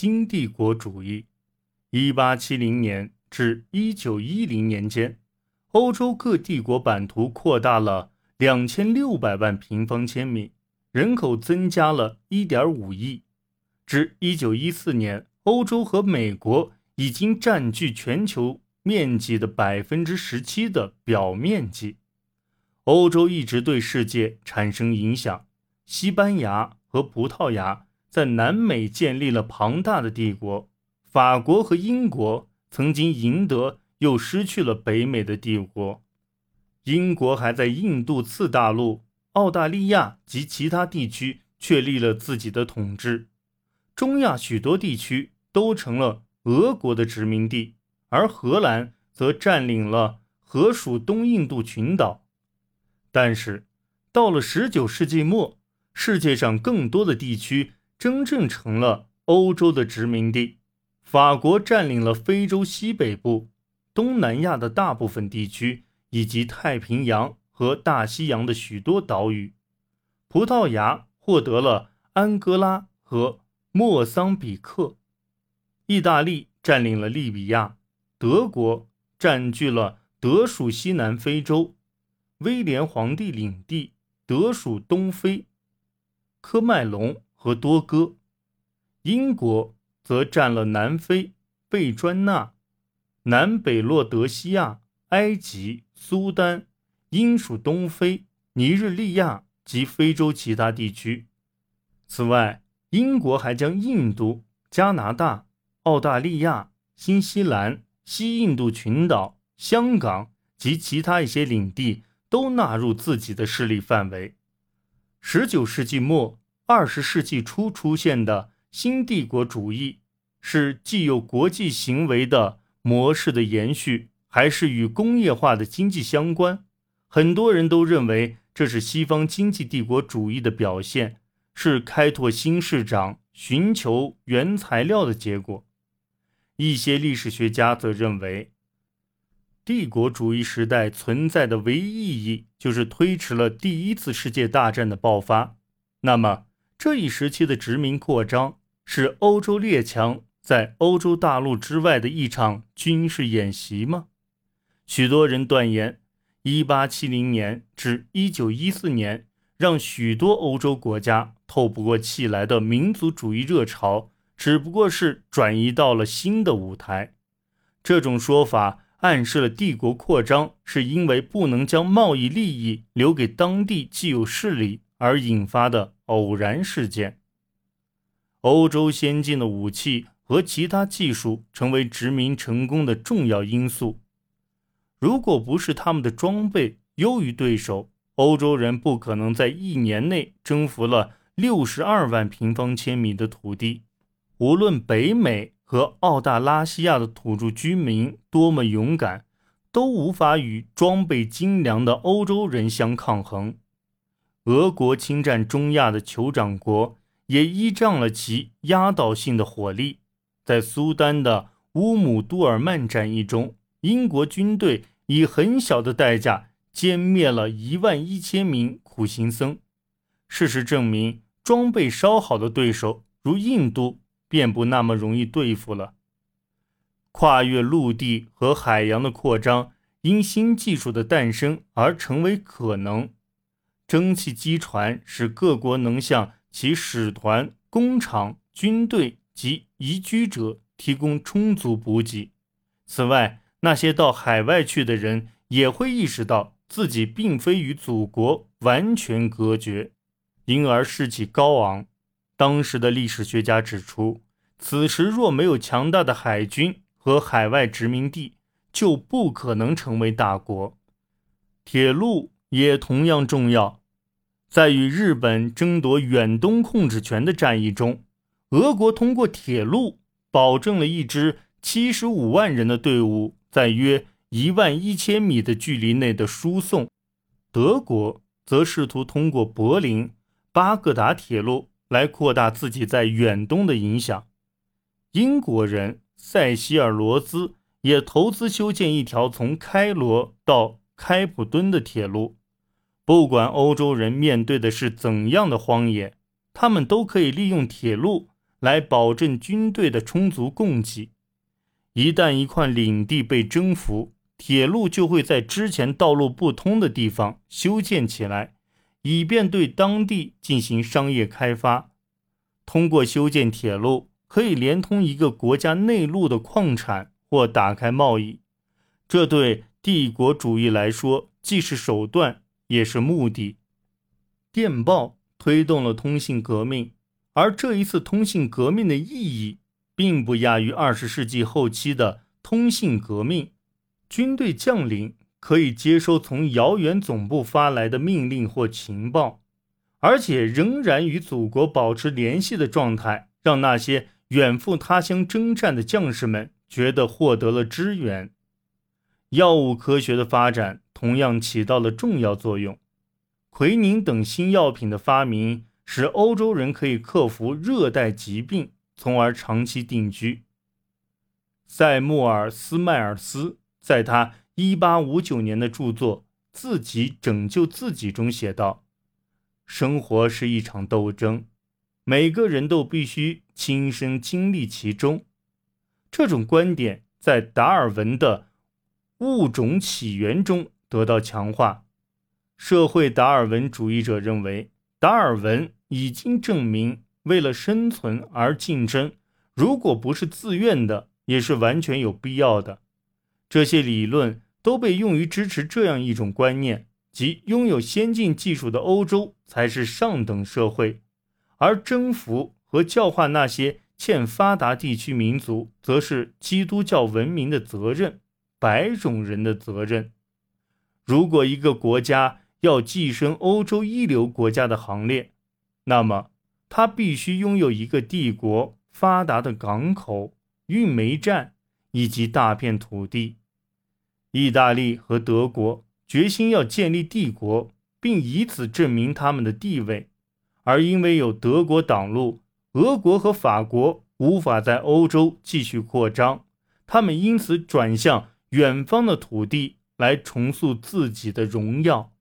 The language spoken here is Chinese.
新帝国主义。一八七零年至一九一零年间，欧洲各帝国版图扩大了两千六百万平方千米，人口增加了一点五亿。至一九一四年，欧洲和美国已经占据全球面积的百分之十七的表面积。欧洲一直对世界产生影响。西班牙和葡萄牙在南美建立了庞大的帝国。法国和英国曾经赢得又失去了北美的帝国。英国还在印度次大陆、澳大利亚及其他地区确立了自己的统治。中亚许多地区都成了俄国的殖民地，而荷兰则占领了荷属东印度群岛。但是，到了十九世纪末，世界上更多的地区真正成了欧洲的殖民地。法国占领了非洲西北部、东南亚的大部分地区，以及太平洋和大西洋的许多岛屿。葡萄牙获得了安哥拉和莫桑比克。意大利占领了利比亚。德国占据了德属西南非洲。威廉皇帝领地德属东非，科麦隆和多哥；英国则占了南非、贝专纳、南北洛德西亚、埃及、苏丹、英属东非、尼日利亚及非洲其他地区。此外，英国还将印度、加拿大、澳大利亚、新西兰、西印度群岛、香港及其他一些领地。都纳入自己的势力范围。十九世纪末、二十世纪初出现的新帝国主义，是既有国际行为的模式的延续，还是与工业化的经济相关？很多人都认为这是西方经济帝国主义的表现，是开拓新市场、寻求原材料的结果。一些历史学家则认为。帝国主义时代存在的唯一意义就是推迟了第一次世界大战的爆发。那么，这一时期的殖民扩张是欧洲列强在欧洲大陆之外的一场军事演习吗？许多人断言，1870年至1914年让许多欧洲国家透不过气来的民族主义热潮，只不过是转移到了新的舞台。这种说法。暗示了帝国扩张是因为不能将贸易利益留给当地既有势力而引发的偶然事件。欧洲先进的武器和其他技术成为殖民成功的重要因素。如果不是他们的装备优于对手，欧洲人不可能在一年内征服了六十二万平方千米的土地。无论北美。和澳大拉西亚的土著居民多么勇敢，都无法与装备精良的欧洲人相抗衡。俄国侵占中亚的酋长国也依仗了其压倒性的火力。在苏丹的乌姆杜尔曼战役中，英国军队以很小的代价歼灭了一万一千名苦行僧。事实证明，装备稍好的对手如印度。便不那么容易对付了。跨越陆地和海洋的扩张，因新技术的诞生而成为可能。蒸汽机船使各国能向其使团、工厂、军队及移居者提供充足补给。此外，那些到海外去的人也会意识到自己并非与祖国完全隔绝，因而士气高昂。当时的历史学家指出，此时若没有强大的海军和海外殖民地，就不可能成为大国。铁路也同样重要。在与日本争夺远东控制权的战役中，俄国通过铁路保证了一支七十五万人的队伍在约一万一千米的距离内的输送，德国则试图通过柏林巴格达铁路。来扩大自己在远东的影响。英国人塞西尔罗兹也投资修建一条从开罗到开普敦的铁路。不管欧洲人面对的是怎样的荒野，他们都可以利用铁路来保证军队的充足供给。一旦一块领地被征服，铁路就会在之前道路不通的地方修建起来，以便对当地进行商业开发。通过修建铁路，可以连通一个国家内陆的矿产或打开贸易。这对帝国主义来说既是手段，也是目的。电报推动了通信革命，而这一次通信革命的意义，并不亚于二十世纪后期的通信革命。军队将领可以接收从遥远总部发来的命令或情报，而且仍然与祖国保持联系的状态，让那些远赴他乡征战的将士们觉得获得了支援。药物科学的发展同样起到了重要作用，奎宁等新药品的发明使欧洲人可以克服热带疾病，从而长期定居。塞穆尔·斯迈尔斯。在他1859年的著作《自己拯救自己》中写道：“生活是一场斗争，每个人都必须亲身经历其中。”这种观点在达尔文的《物种起源》中得到强化。社会达尔文主义者认为，达尔文已经证明，为了生存而竞争，如果不是自愿的，也是完全有必要的。这些理论都被用于支持这样一种观念，即拥有先进技术的欧洲才是上等社会，而征服和教化那些欠发达地区民族，则是基督教文明的责任，白种人的责任。如果一个国家要跻身欧洲一流国家的行列，那么它必须拥有一个帝国、发达的港口、运煤站以及大片土地。意大利和德国决心要建立帝国，并以此证明他们的地位，而因为有德国挡路，俄国和法国无法在欧洲继续扩张，他们因此转向远方的土地来重塑自己的荣耀。